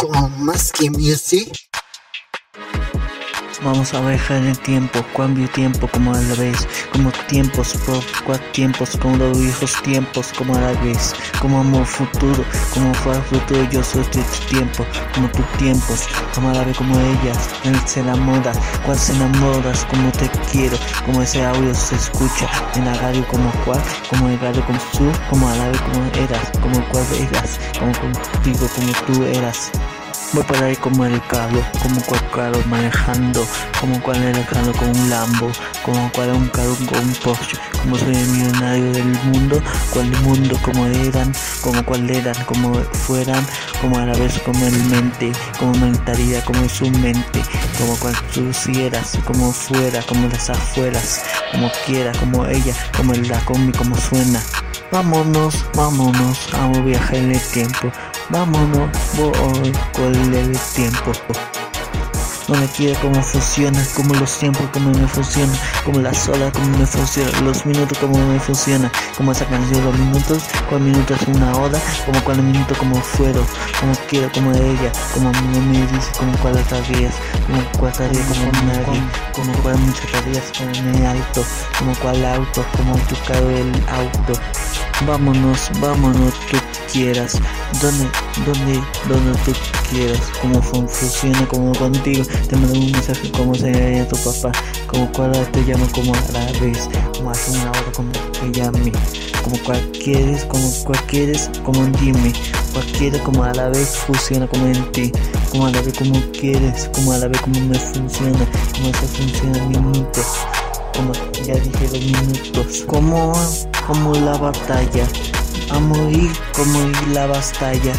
con más que music. Vamos a viajar el tiempo, cambio tiempo como a la vez, como tiempos, por cuatro tiempos, como los viejos tiempos, como a la vez, como amor futuro, como fue futuro, yo soy tu tiempo, como tus tiempos, como a la vez como ellas, él se enamora, cuál se enamoras, como te quiero, como ese audio se escucha, en la radio como cual, como el radio como tú, como a la vez como eras, como cual eras, como contigo, como tú eras. Voy por ahí como el carro, como cual carro manejando, como cual manejando con un Lambo, como cual un carro con un Porsche, como soy el millonario del mundo, cual mundo como eran, como cual eran, como fueran, como a la vez como el mente, como mentalidad, como su mente, como cual tú si eras, como fuera, como las afueras, como quiera, como ella, como el la combi, como suena. Vámonos, vámonos, vamos a viajar en el tiempo. Vámonos, voy con el tiempo. No me quiere cómo funciona, como los tiempos, como me funciona, como las horas, como me funciona, los minutos, como me funciona, como esa canción, los minutos, cuál minuto es una hora, como cuál minuto, como fueron, como quiero, como ella, como me, me dice, como cuál tareas, como cuál tarea, como nadie, como cuál muchas tareas, como en el auto, como cuál auto, como tu el auto. Vámonos, vámonos, tú quieras, donde, donde, donde tú quieras, como funciona, como contigo, te mando un mensaje como se tu papá, como cual te llamo como a la vez, como hace una hora como te llame, como cual quieres, como cual quieres, como dime, cualquiera como a la vez funciona como en ti, como a la vez como quieres, como a la vez como me funciona, como eso funciona minutos, como ya dije dos minutos, como como la batalla, a morir como ir la batalla,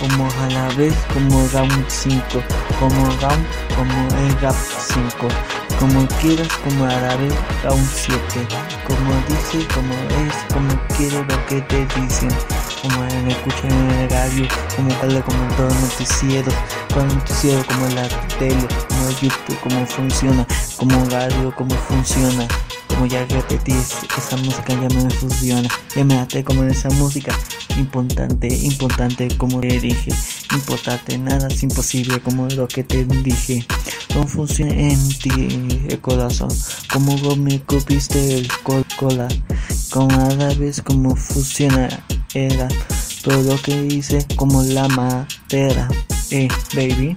como a la vez como round 5, como round como el rap 5, como quieras como a la vez round 7, como dice, como es, como quiere lo que te dicen, como en escuchan en el radio, como tal como todo noticiero, como noticiero como la tele, como YouTube, cómo funciona, como radio, cómo funciona como ya repetí, esa música ya me funciona, ya me até esa música, importante, importante como te dije, importante, nada es imposible como lo que te dije, no funciona en ti el corazón, como vos me copiste el cola, como a la vez como funciona, era todo lo que hice como la madera, eh, baby.